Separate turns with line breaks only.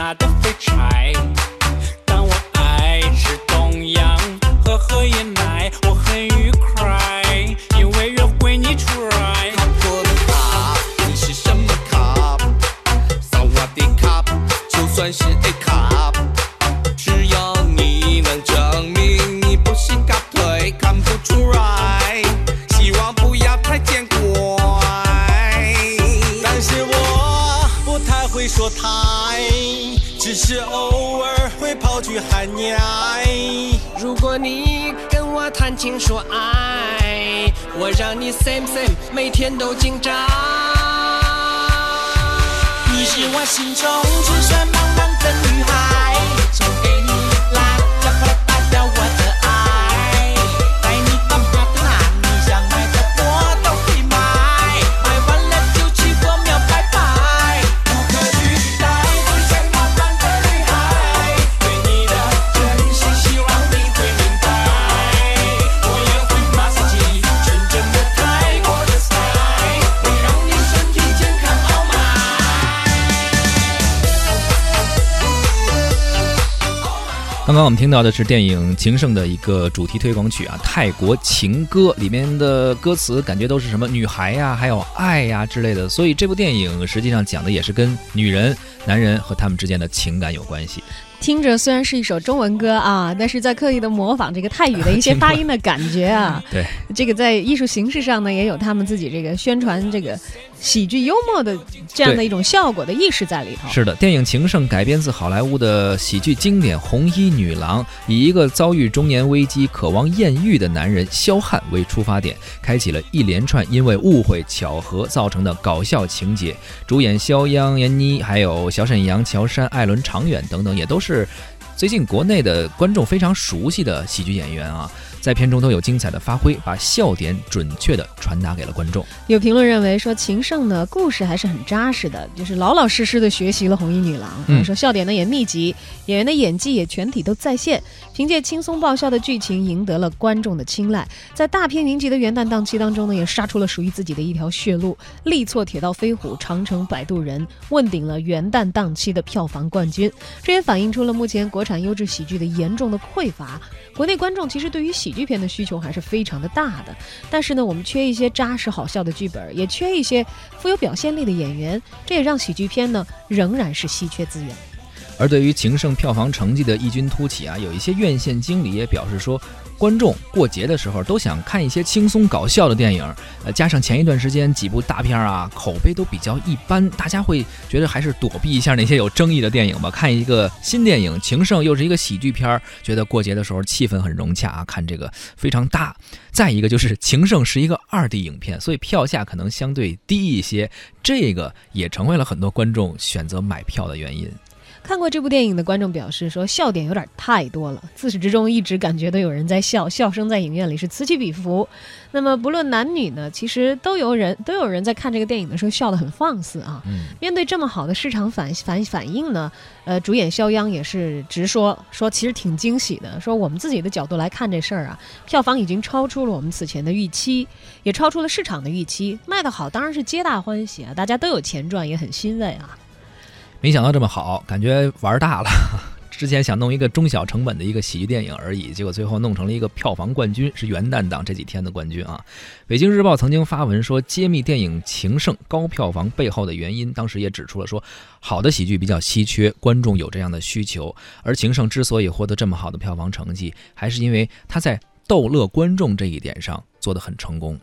拿的废柴，但我爱吃东
洋，喝喝椰奶，我很愉快，因为约会你出来。我的卡，
你是什么卡？扫我的卡，就算是 A 卡。只要你能证明你不是卡腿，看不出来，希望不要太见怪。但是我不太会说他。是偶尔会跑去喊你爱。如果你跟我谈情说爱，我让你 same same 每天都紧张。你是我心中青春茫
刚刚我们听到的是电影《情圣》的一个主题推广曲啊，《泰国情歌》里面的歌词感觉都是什么女孩呀，还有爱呀之类的，所以这部电影实际上讲的也是跟女人、男人和他们之间的情感有关系。
听着虽然是一首中文歌啊，但是在刻意的模仿这个泰语的一些发音的感觉啊。
对，
这个在艺术形式上呢，也有他们自己这个宣传这个喜剧幽默的这样的一种效果的意识在里头。
是的，电影《情圣》改编自好莱坞的喜剧经典《红衣女郎》，以一个遭遇中年危机、渴望艳遇的男人肖汉为出发点，开启了一连串因为误会、巧合造成的搞笑情节。主演肖央、闫妮，还有小沈阳、乔杉、艾伦、常远等等，也都是是最近国内的观众非常熟悉的喜剧演员啊。在片中都有精彩的发挥，把笑点准确的传达给了观众。
有评论认为说，《情圣》的故事还是很扎实的，就是老老实实的学习了《红衣女郎》
嗯
说笑点呢也密集，演员的演技也全体都在线，凭借轻松爆笑的剧情赢得了观众的青睐。在大片云集的元旦档期当中呢，也杀出了属于自己的一条血路，力挫《铁道飞虎》《长城摆渡人》，问鼎了元旦档期的票房冠军。这也反映出了目前国产优质喜剧的严重的匮乏。国内观众其实对于喜剧片的需求还是非常的大的，但是呢，我们缺一些扎实好笑的剧本，也缺一些富有表现力的演员，这也让喜剧片呢仍然是稀缺资源。
而对于《情圣》票房成绩的异军突起啊，有一些院线经理也表示说，观众过节的时候都想看一些轻松搞笑的电影，呃，加上前一段时间几部大片啊，口碑都比较一般，大家会觉得还是躲避一下那些有争议的电影吧。看一个新电影《情圣》，又是一个喜剧片，觉得过节的时候气氛很融洽啊，看这个非常大。再一个就是《情圣》是一个二 D 影片，所以票价可能相对低一些，这个也成为了很多观众选择买票的原因。
看过这部电影的观众表示说，笑点有点太多了，自始至终一直感觉都有人在笑，笑声在影院里是此起彼伏。那么不论男女呢，其实都有人都有人在看这个电影的时候笑得很放肆啊。
嗯。
面对这么好的市场反反反应呢，呃，主演肖央也是直说说，其实挺惊喜的，说我们自己的角度来看这事儿啊，票房已经超出了我们此前的预期，也超出了市场的预期，卖得好当然是皆大欢喜啊，大家都有钱赚，也很欣慰啊。
没想到这么好，感觉玩大了。之前想弄一个中小成本的一个喜剧电影而已，结果最后弄成了一个票房冠军，是元旦档这几天的冠军啊！北京日报曾经发文说，揭秘电影《情圣》高票房背后的原因，当时也指出了说，好的喜剧比较稀缺，观众有这样的需求，而《情圣》之所以获得这么好的票房成绩，还是因为他在逗乐观众这一点上做得很成功。